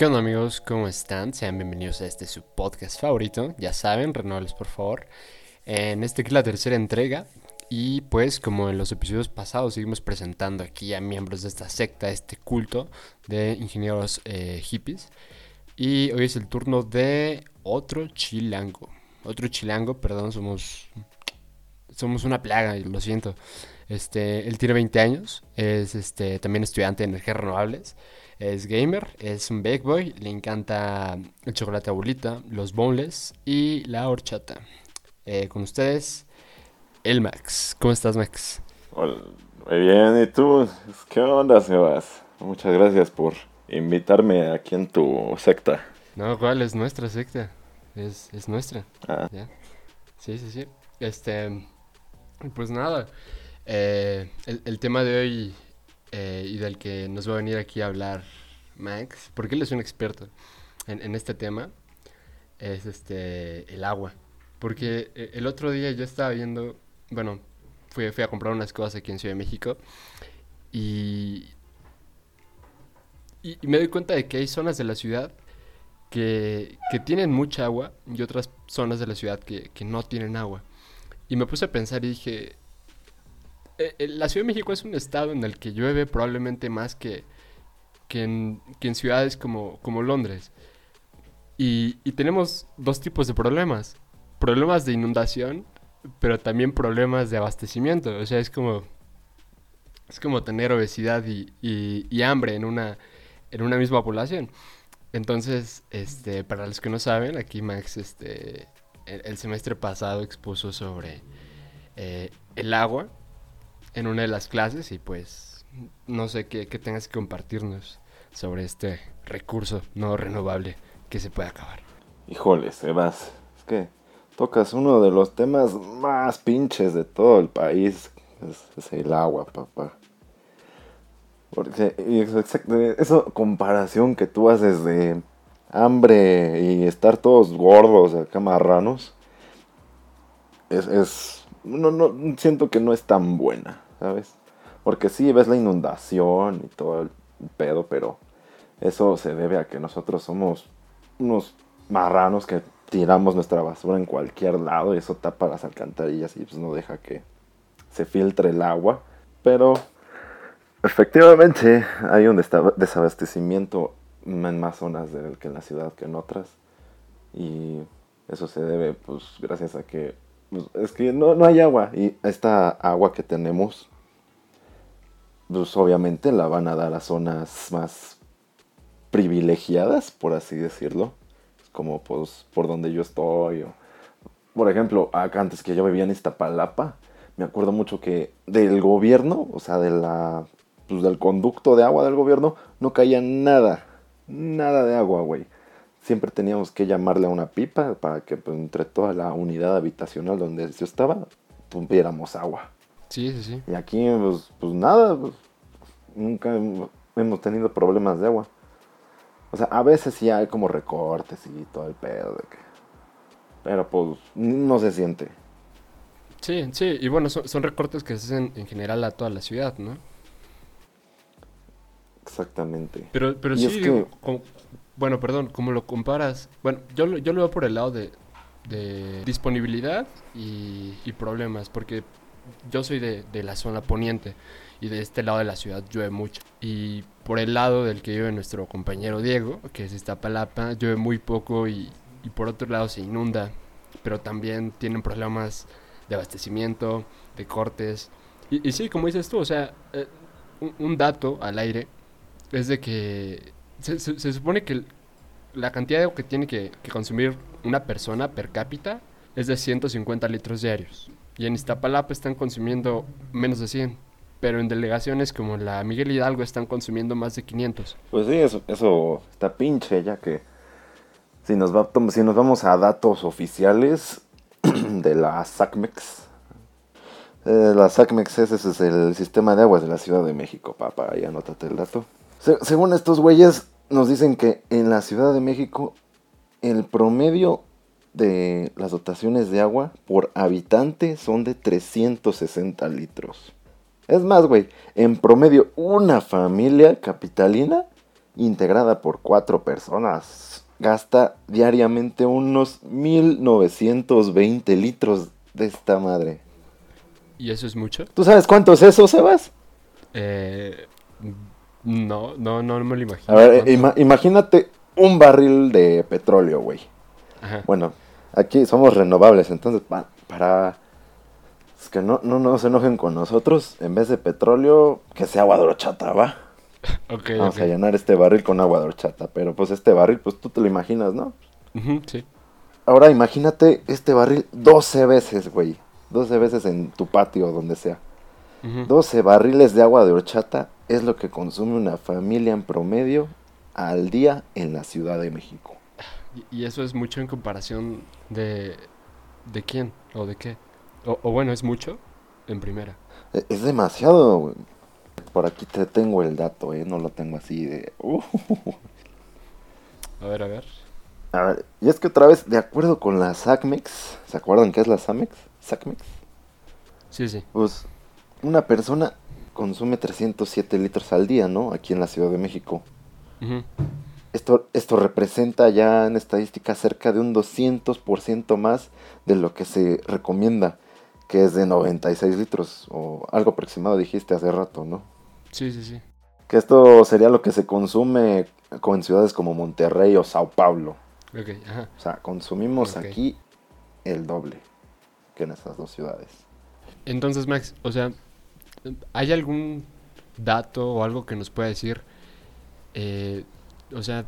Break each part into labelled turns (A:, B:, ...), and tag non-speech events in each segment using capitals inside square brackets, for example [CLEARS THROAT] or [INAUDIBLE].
A: ¿Qué onda amigos? ¿Cómo están? Sean bienvenidos a este su podcast favorito. Ya saben, renovables por favor. En este que es la tercera entrega. Y pues como en los episodios pasados seguimos presentando aquí a miembros de esta secta, este culto de ingenieros eh, hippies. Y hoy es el turno de otro chilango. Otro chilango, perdón, somos somos una plaga, lo siento. Este, él tiene 20 años, es este, también estudiante de energías renovables, es gamer, es un big boy, le encanta el chocolate abuelita, los boneless y la horchata. Eh, con ustedes, el Max. ¿Cómo estás, Max?
B: Hola, muy bien, ¿y tú? ¿Qué onda, Sebas? Muchas gracias por invitarme aquí en tu secta.
A: No, ¿cuál es nuestra secta? Es, es nuestra.
B: Ah.
A: ¿Ya? Sí, sí, sí. Este, pues nada, eh, el, el tema de hoy eh, y del que nos va a venir aquí a hablar Max, porque él es un experto en, en este tema, es este el agua. Porque eh, el otro día yo estaba viendo, bueno, fui, fui a comprar unas cosas aquí en Ciudad de México y, y, y me doy cuenta de que hay zonas de la ciudad que, que tienen mucha agua y otras zonas de la ciudad que, que no tienen agua. Y me puse a pensar y dije, eh, eh, la Ciudad de México es un estado en el que llueve probablemente más que, que, en, que en ciudades como, como Londres. Y, y tenemos dos tipos de problemas. Problemas de inundación, pero también problemas de abastecimiento. O sea, es como, es como tener obesidad y, y- hambre en una, en una misma población. Entonces, este, para los que no saben, aquí Max, este, el, el semestre pasado expuso sobre eh, el agua en una de las clases y pues no sé qué, qué tengas que compartirnos sobre este recurso no renovable que se puede acabar.
B: Híjole, Sebas, es que tocas uno de los temas más pinches de todo el país. Es, el agua, papá. Porque esa comparación que tú haces de hambre y estar todos gordos, acá marranos, es, es no, no, siento que no es tan buena, ¿sabes? Porque sí ves la inundación y todo el pedo, pero eso se debe a que nosotros somos unos marranos que tiramos nuestra basura en cualquier lado y eso tapa las alcantarillas y pues no deja que se filtre el agua. Pero efectivamente hay un desabastecimiento en más zonas del que en la ciudad que en otras. Y eso se debe pues gracias a que pues, es que no, no hay agua y esta agua que tenemos pues obviamente la van a dar a zonas más privilegiadas, por así decirlo, como pues por donde yo estoy. o- por ejemplo, acá antes que yo vivía en Iztapalapa, me acuerdo mucho que del gobierno, o sea, de la, pues, del conducto de agua del gobierno, no caía nada, nada de agua, güey. Siempre teníamos que llamarle a una pipa para que pues, entre toda la unidad habitacional donde yo estaba, tuviéramos agua.
A: Sí, sí, sí.
B: Y aquí, pues, pues nada, pues, nunca hemos- tenido problemas de agua. O sea, a veces sí hay como recortes y todo el pedo de que... Pero pues no se siente.
A: Sí, sí, y bueno, son, son recortes que se hacen en general a toda la ciudad, ¿no?
B: Exactamente.
A: Pero, pero
B: Y
A: sí,
B: es que-
A: digo, como- bueno, perdón, como lo comparas, bueno, yo, yo lo veo por el lado de, de disponibilidad y, problemas, porque yo soy de, de la zona poniente y de este lado de la ciudad llueve mucho. Y por el lado del que vive nuestro compañero Diego, que es Iztapalapa, llueve muy poco y, y por otro lado se inunda, pero también tienen problemas de abastecimiento, de cortes. Y, y sí, como dices tú, o sea, eh, un, un dato al aire es de que se, supone que la cantidad de agua que tiene que, consumir una persona per cápita es de 150 litros diarios. Y en Iztapalapa están consumiendo menos de 100. Pero en delegaciones como la Miguel Hidalgo están consumiendo más de 500.
B: Pues sí, eso, está pinche, ya que si nos, si nos vamos a datos oficiales [CLEARS THROAT] de la SACMEX, eh, la SACMEX ese es el sistema de aguas de la Ciudad de México, papá, ahí anótate el dato. Se- según estos güeyes, nos dicen que en la Ciudad de México el promedio de las dotaciones de agua por habitante son de 360 litros. Es más, güey, en promedio una familia capitalina integrada por cuatro personas, gasta diariamente unos 1920 litros de esta madre.
A: ¿Y eso es mucho?
B: ¿Tú sabes cuánto es eso, Sebas?
A: Eh, no, no, no me lo imagino.
B: A ver, ima- imagínate un barril de petróleo, güey.
A: Ajá.
B: Bueno, aquí somos renovables, entonces pa- para... Es que no, no, no se enojen con nosotros, en vez de petróleo, que sea agua de horchata, ¿va? [LAUGHS]
A: Ok,
B: Vamos a llenar este barril con agua de horchata, pero pues este barril, pues tú te lo imaginas, ¿no?
A: Ujú, sí.
B: Ahora imagínate este barril 12 veces, güey. 12 veces en tu patio, donde sea.
A: Ujú.
B: 12 barriles de agua de horchata es lo que consume una familia en promedio al día en la Ciudad de México.
A: Y, eso es mucho en comparación de... ¿De quién? ¿O de qué? O, o bueno, es mucho en primera.
B: E- Es demasiado, güey. Por aquí te tengo el dato, ¿eh? No lo tengo así de... uh.
A: A ver, a ver.
B: A ver, y es que otra vez, de acuerdo con la SACMEX, ¿se acuerdan qué es la SACMEX? SACMEX.
A: Sí, sí.
B: Pues una persona consume 307 litros al día, ¿no? Aquí en la Ciudad de México. Esto, esto representa ya en estadística cerca de un 200% más de lo que se recomienda, que es de 96 litros, o algo aproximado dijiste hace rato, ¿no?
A: Sí, sí, sí.
B: Que esto sería lo que se consume con ciudades como Monterrey o Sao Paulo.
A: Ok, ajá.
B: O sea, consumimos aquí el doble que en estas dos ciudades.
A: Entonces, Max, o sea, ¿hay algún dato o algo que nos pueda decir, eh, o sea,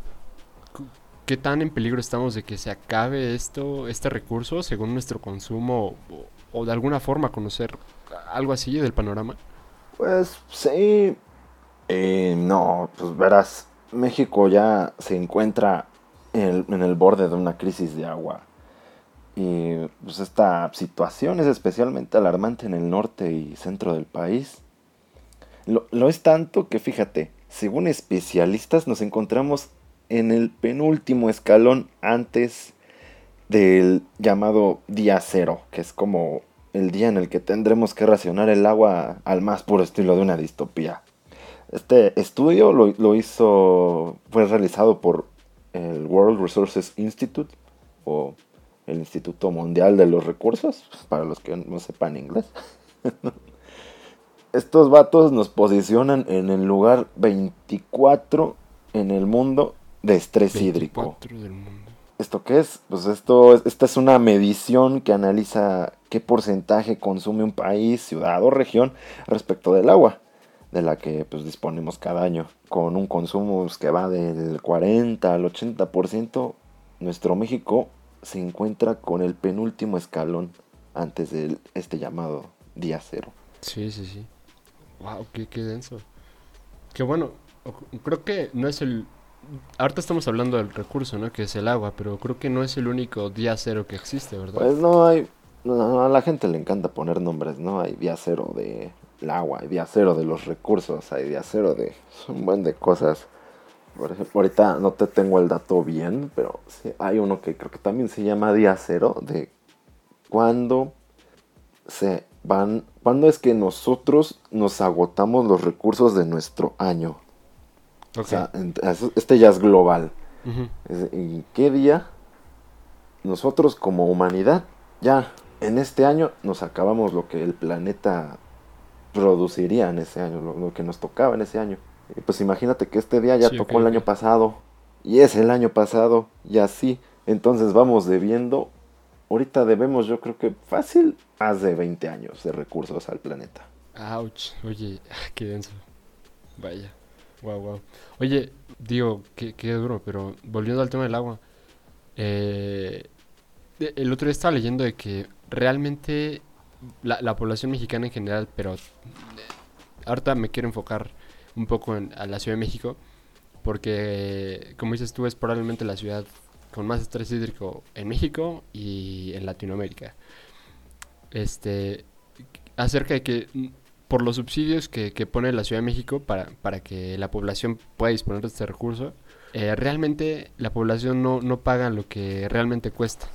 A: qué tan en peligro estamos de que se acabe esto, este recurso según nuestro consumo o, o de alguna forma conocer algo así del panorama?
B: Pues sí. Eh, no, pues verás, México ya se encuentra en el, en el borde de una crisis de agua. Y pues esta situación es especialmente alarmante en el norte y centro del país. Lo, es tanto que fíjate, según especialistas nos encontramos en el penúltimo escalón antes del llamado día cero, que es como el día en el que tendremos que racionar el agua al más puro estilo de una distopía. Este estudio lo, lo hizo, fue realizado por el World Resources Institute o el Instituto Mundial de los Recursos, para los que no sepan inglés. [LAUGHS] Estos vatos nos posicionan en el lugar 24 en el mundo de estrés hídrico.
A: 24 del mundo.
B: ¿Esto qué es? Pues esto, es- esta es una medición que analiza qué porcentaje consume un país, ciudad o región respecto del agua, de la que pues disponemos cada año. Con un consumo pues, que va del 40 al 80%, nuestro México se encuentra con el penúltimo escalón antes de este llamado día cero.
A: Sí, sí, sí. Wow, qué, qué denso. Qué bueno. Creo que no es el. Ahorita estamos hablando del recurso, ¿no? Que es el agua, pero creo que no es el único día cero que existe, ¿verdad?
B: Pues no hay. no, a la gente le encanta poner nombres, ¿no? Hay día cero de el agua, hay día cero de los recursos, hay día cero de. Un buen de cosas. Por ejemplo, ahorita no te tengo el dato bien, pero sí, hay uno que creo que también se llama día cero de cuándo se van. ¿Cuándo es que nosotros nos agotamos los recursos de nuestro año? O sea, este ya es global. ¿En qué día nosotros como humanidad ya en este año nos acabamos lo que el planeta produciría en ese año, lo, lo que nos tocaba en ese año? Y pues imagínate que este día ya
A: Sí,
B: tocó el año pasado y es el año pasado y así. Entonces vamos debiendo, ahorita debemos yo creo que fácil más de 20 años de recursos al planeta.
A: Ouch. Oye, [LAUGHS] qué denso. Vaya. Wow, wow. Oye, digo, qué, qué duro, pero volviendo al tema del agua. eh, el otro día estaba leyendo de que realmente la, la población mexicana en general, pero eh, ahorita me quiero enfocar un poco en, a la Ciudad de México, porque como dices tú, es probablemente la ciudad con más estrés hídrico en México y en Latinoamérica. Este, acerca de que por los subsidios que, que pone la Ciudad de México para, para que la población pueda disponer de este recurso, eh, realmente la población no, no paga lo que realmente cuesta.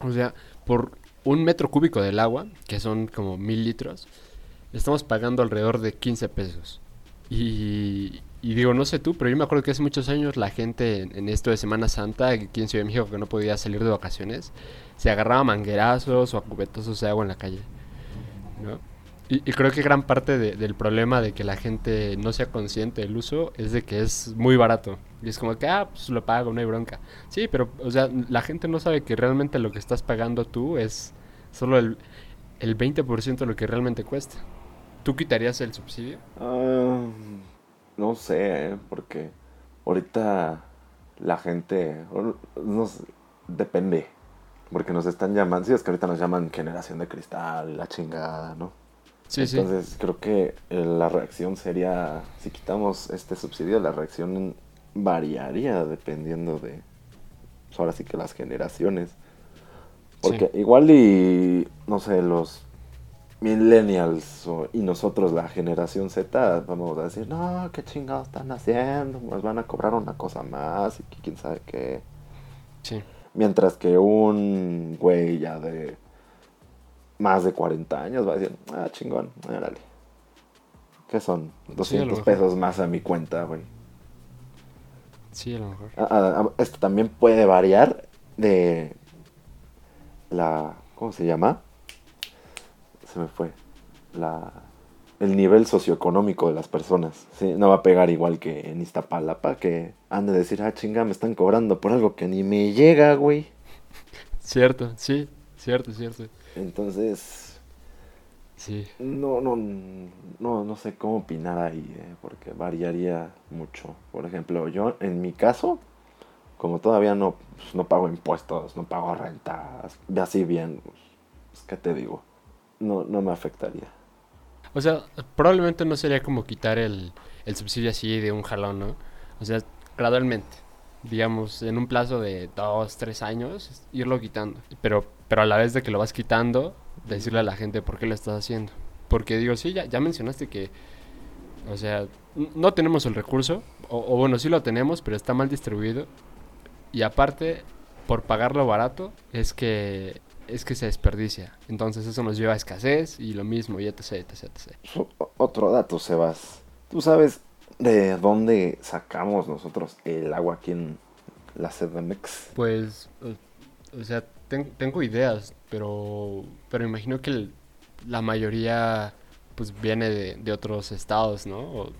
A: O sea, por un metro cúbico del agua, que son como mil litros, estamos pagando alrededor de 15 pesos. Y, y digo, no sé tú, pero yo me acuerdo que hace muchos años la gente en, esto de Semana Santa, aquí en Ciudad de México, que no podía salir de vacaciones, se agarraba manguerazos o a cubetazos de agua en la calle. ¿no? Y, creo que gran parte del problema de que la gente no sea consciente del uso es de que es muy barato. Y es como que, ah, pues lo pago, no hay bronca. Sí, pero, o sea, la gente no sabe que realmente lo que estás pagando tú es solo el, el 20% de lo que realmente cuesta. ¿Tú quitarías el subsidio?
B: Ah, no sé, ¿eh? porque ahorita la gente, nos, depende, porque nos están llamando, sí, es que ahorita nos llaman generación de cristal, la chingada, ¿no? Sí, Entonces creo que eh, la reacción sería, si quitamos este subsidio, la reacción variaría dependiendo de, pues, ahora sí que las generaciones. Porque igual y, no sé, los millennials y nosotros, la generación Z, vamos a decir, no, qué chingados están haciendo, nos van a cobrar una cosa más y quién sabe qué. Sí. Mientras que un güey ya de más de 40 años va a decir, ah, chingón, órale. ¿Qué son? 200 pesos más a mi cuenta, güey.
A: Sí, a lo mejor.
B: Ah, ah, ah, esto también puede variar de la... ¿Cómo se llama? Se me fue. La, el nivel socioeconómico de las personas. ¿sí? No va a pegar igual que en Iztapalapa, que han de decir, ah, chinga, me están cobrando por algo que ni me llega, güey.
A: Cierto, sí, cierto, cierto.
B: Entonces, sí. no, no, no, no sé cómo opinar ahí, eh, porque variaría mucho. Por ejemplo, yo, en mi caso, como todavía no, pues, no pago impuestos, no pago rentas, así bien, pues, ¿qué te digo? No, no me afectaría.
A: O sea, probablemente no sería como quitar el, el subsidio así de un jalón, ¿no? O sea, gradualmente digamos, en un plazo de dos, tres años, irlo quitando. Pero, pero a la vez de que lo vas quitando, decirle a la gente por qué lo estás haciendo. Porque digo, sí, ya, ya mencionaste que, o sea, no tenemos el recurso, o, bueno, sí lo tenemos, pero está mal distribuido. Y aparte, por pagarlo barato, es que es que se desperdicia. Entonces eso nos lleva a escasez y lo mismo, y etc, etc, etc.
B: Otro dato, Sebas. Tú sabes ¿De dónde sacamos nosotros el agua aquí en la CDMX?
A: Pues, o sea, tengo ideas, pero, pero imagino que la mayoría pues viene de, otros estados, ¿no?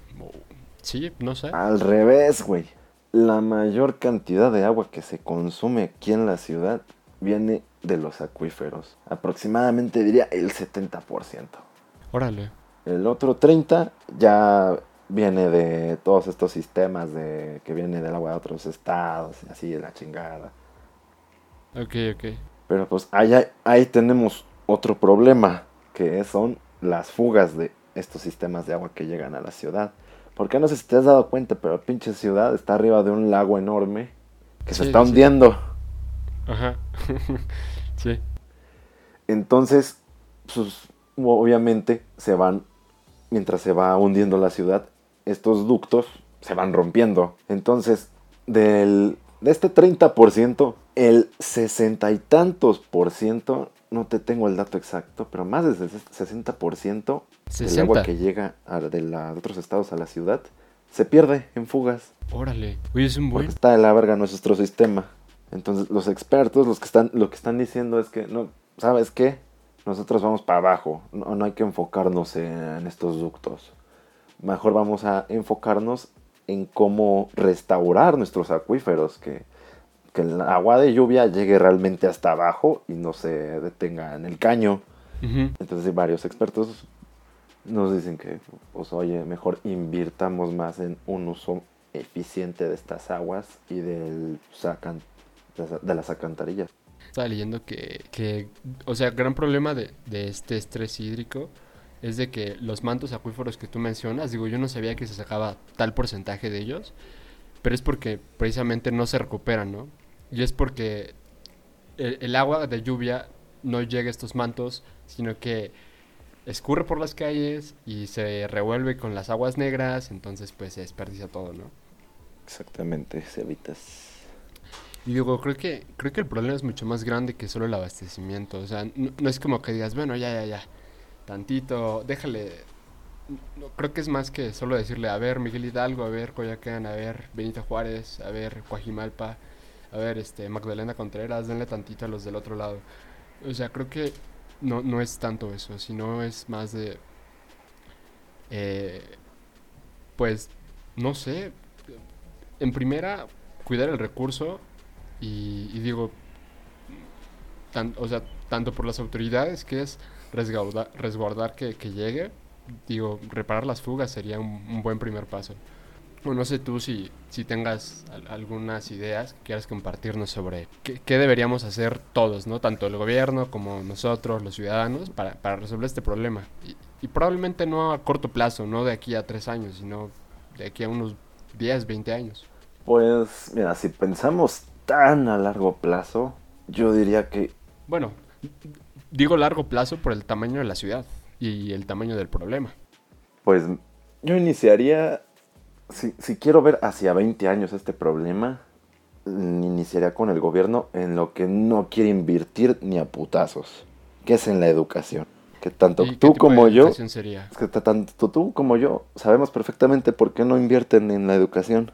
A: sí, no sé.
B: Al revés, güey. La mayor cantidad de agua que se consume aquí en la ciudad viene de los acuíferos. Aproximadamente diría el 70%.
A: Órale.
B: El otro 30% ya viene de todos estos sistemas de que viene del agua de otros estados y así de la chingada.
A: Ok, ok.
B: Pero pues ahí, ahí tenemos otro problema, que son las fugas de estos sistemas de agua que llegan a la ciudad. Porque no sé si te has dado cuenta, pero la pinche ciudad está arriba de un lago enorme que se está hundiendo.
A: Ajá. [LAUGHS] sí.
B: Entonces, pues obviamente se van, mientras se va hundiendo la ciudad, estos ductos se van rompiendo. Entonces, del, de este 30%, el sesenta y tantos por ciento, no te tengo el dato exacto, pero más del 60% del agua que llega de, la, de, otros estados a la ciudad se pierde en fugas.
A: Órale, Oye, es un buen...
B: Porque está de la verga nuestro sistema. Entonces, los expertos, los que están, lo que están diciendo es que, no, ¿sabes qué? Nosotros vamos para abajo, no, no hay que enfocarnos en estos ductos mejor vamos a enfocarnos en cómo restaurar nuestros acuíferos, que, el agua de lluvia llegue realmente hasta abajo y no se detenga en el caño. Entonces varios expertos nos dicen que, pues oye, mejor invirtamos más en un uso eficiente de estas aguas y del sacan, de las alcantarillas.
A: Estaba leyendo que, que, o sea, gran problema de, de este estrés hídrico es de que los mantos acuíferos que tú mencionas, digo, yo no sabía que se sacaba tal porcentaje de ellos, pero es porque precisamente no se recuperan, ¿no? Y es porque el, agua de lluvia no llega a estos mantos, sino que escurre por las calles y se revuelve con las aguas negras, entonces pues se desperdicia todo, ¿no?
B: Exactamente, se evitas.
A: Y digo, creo que, creo que el problema es mucho más grande que solo el abastecimiento. O sea, no es como que digas, bueno, ya, ya, ya tantito, déjale, creo que es más que solo decirle, a ver, Miguel Hidalgo, a ver, Coyacán, a ver, Benito Juárez, a ver, Coajimalpa, a ver, este, Magdalena Contreras, denle tantito a los del otro lado. O sea, creo que no, no es tanto eso, sino es más de, eh, pues, no sé, en primera, cuidar el recurso y, digo, o sea, tanto por las autoridades que es resguardar, resguardar que, que llegue, digo, reparar las fugas sería un, buen primer paso. O no sé tú si, si tengas algunas ideas que quieras compartirnos sobre qué, deberíamos hacer todos, ¿no? Tanto el gobierno como nosotros, los ciudadanos, para, para resolver este problema. Y, y, probablemente no a corto plazo, no de aquí a tres años, sino de aquí a unos 10, 20 años.
B: Pues, mira, si pensamos tan a largo plazo, yo diría que...
A: Bueno, digo largo plazo por el tamaño de la ciudad y el tamaño del problema.
B: Pues yo iniciaría, si, si quiero ver hacia 20 años este problema, iniciaría con el gobierno en lo que no quiere invertir ni a putazos, que es en la educación. Que tanto tú como yo,
A: sería?
B: que tanto tú como yo sabemos perfectamente por qué no invierten en la educación.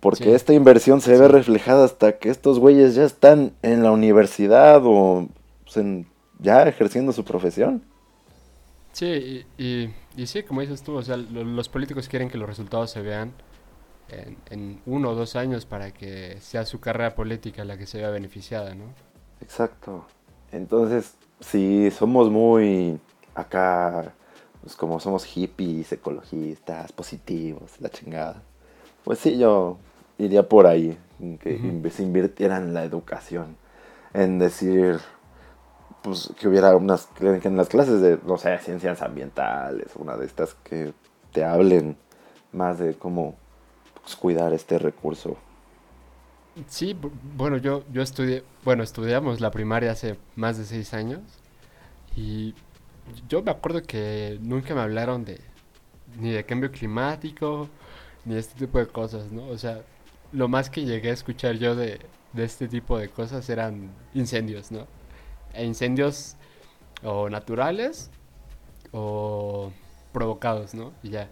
B: Porque esta inversión se ve reflejada hasta que estos güeyes ya están en la universidad o pues, ya ejerciendo su profesión.
A: Sí, y, y, sí, como dices tú, o sea, los políticos quieren que los resultados se vean en, uno o dos años para que sea su carrera política la que se vea beneficiada, ¿no?
B: Exacto. Entonces, si somos muy acá, pues como somos hippies, ecologistas, positivos, la chingada. Pues sí, yo iría por ahí, que se invirtiera en la educación, en decir, pues que hubiera unas que en las clases de no sé ciencias ambientales una de estas que te hablen más de cómo pues, cuidar este recurso.
A: Sí bueno yo yo estudié bueno estudiamos la primaria hace más de seis años y yo me acuerdo que nunca me hablaron de ni de cambio climático ni de este tipo de cosas no o sea lo más que llegué a escuchar yo de, de este tipo de cosas eran incendios no e incendios o naturales o provocados, ¿no? Y ya.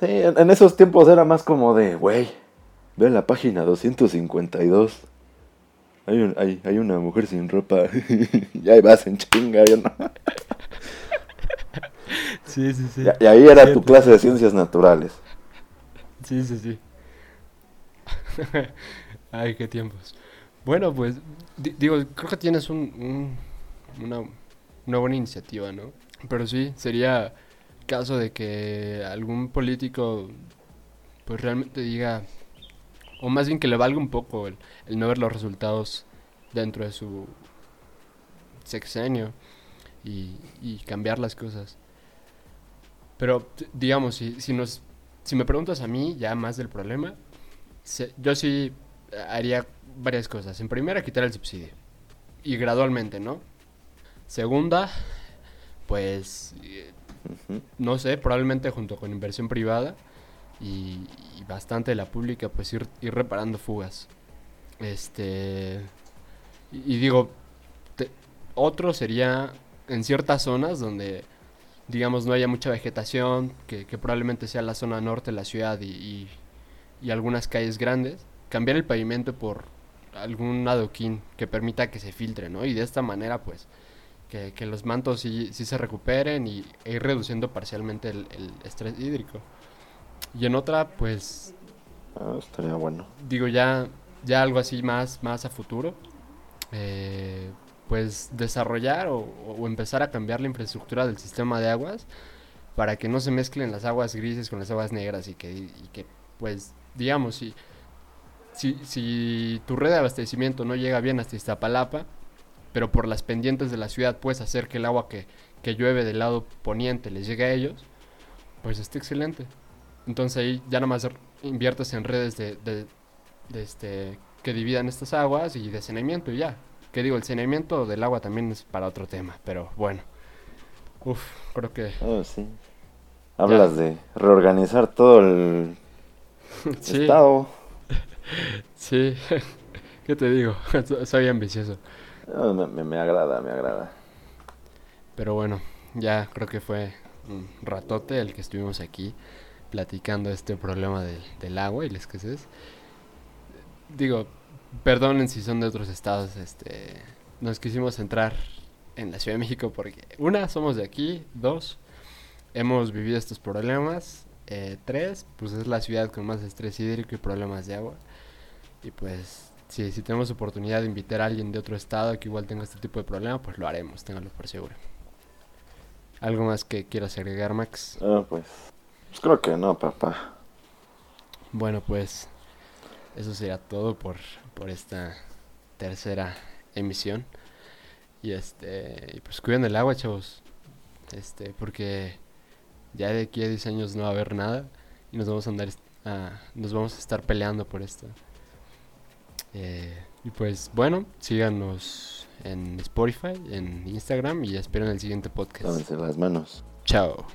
B: Sí, en, esos tiempos era más como de, güey, ve la página 252. Hay, hay, hay una mujer sin ropa. [LAUGHS] y ahí vas en chinga, yo no. [LAUGHS]
A: sí, sí, sí.
B: Y, ahí era tu clase de ciencias naturales.
A: Sí, sí, sí. [LAUGHS] Ay, qué tiempos. Bueno, pues digo, creo que tienes un, una, una, buena iniciativa, ¿no? Pero sí, sería caso de que algún político pues realmente diga, o más bien que le valga un poco el, no ver los resultados dentro de su sexenio y, cambiar las cosas. Pero digamos, si, si, nos, si me preguntas a mí ya más del problema, yo sí haría varias cosas. En primera, quitar el subsidio. Y gradualmente, ¿no? Segunda, pues, no sé, probablemente junto con inversión privada y, bastante de la pública, pues ir, ir reparando fugas. Este, y, digo, otro sería en ciertas zonas donde, digamos, no haya mucha vegetación, que, probablemente sea la zona norte de la ciudad y, y algunas calles grandes, cambiar el pavimento por algún adoquín que permita que se filtre, ¿no? Y de esta manera, pues, que, los mantos sí, se recuperen y e ir reduciendo parcialmente el, estrés hídrico. Y en otra, pues...
B: Ah, estaría bueno.
A: Digo, ya, ya algo así más, más a futuro. Eh, pues desarrollar o, empezar a cambiar la infraestructura del sistema de aguas para que no se mezclen las aguas grises con las aguas negras y que, y que pues, digamos, si si, si tu red de abastecimiento no llega bien hasta Iztapalapa, pero por las pendientes de la ciudad puedes hacer que el agua que, llueve del lado poniente les llegue a ellos, pues está excelente. Entonces ahí ya nada más inviertes en redes de, de, este, que dividan estas aguas y de saneamiento y ya. Que digo, el saneamiento del agua también es para otro tema, pero bueno. Uf, creo que...
B: Oh, sí. Hablas de reorganizar todo el [LAUGHS] estado. [LAUGHS]
A: Sí, [LAUGHS] ¿qué te digo? Soy ambicioso.
B: me, agrada, me agrada.
A: Pero bueno, ya creo que fue un ratote el que estuvimos aquí platicando este problema del, del agua y la escasez. Digo, perdonen si son de otros estados, este, nos quisimos centrar en la Ciudad de México porque una, somos de aquí, dos, hemos vivido estos problemas, eh, tres, pues es la ciudad con más estrés hídrico y problemas de agua. Y pues, si, si tenemos oportunidad de invitar a alguien de otro estado que igual tenga este tipo de problema, pues lo haremos, ténganlo por seguro. ¿Algo más que quieras agregar, Max?
B: Ah, pues, pues creo que no, papá.
A: Bueno, pues eso sería todo por, por esta tercera emisión. Y este, y pues cuiden el agua, chavos. Este, porque ya de aquí a 10 años no va a haber nada y nos vamos a andar a- nos vamos a estar peleando por esto. Eh, y pues bueno, síganos en Spotify, en Instagram y esperen el siguiente podcast.
B: Lávense las manos.
A: Chao.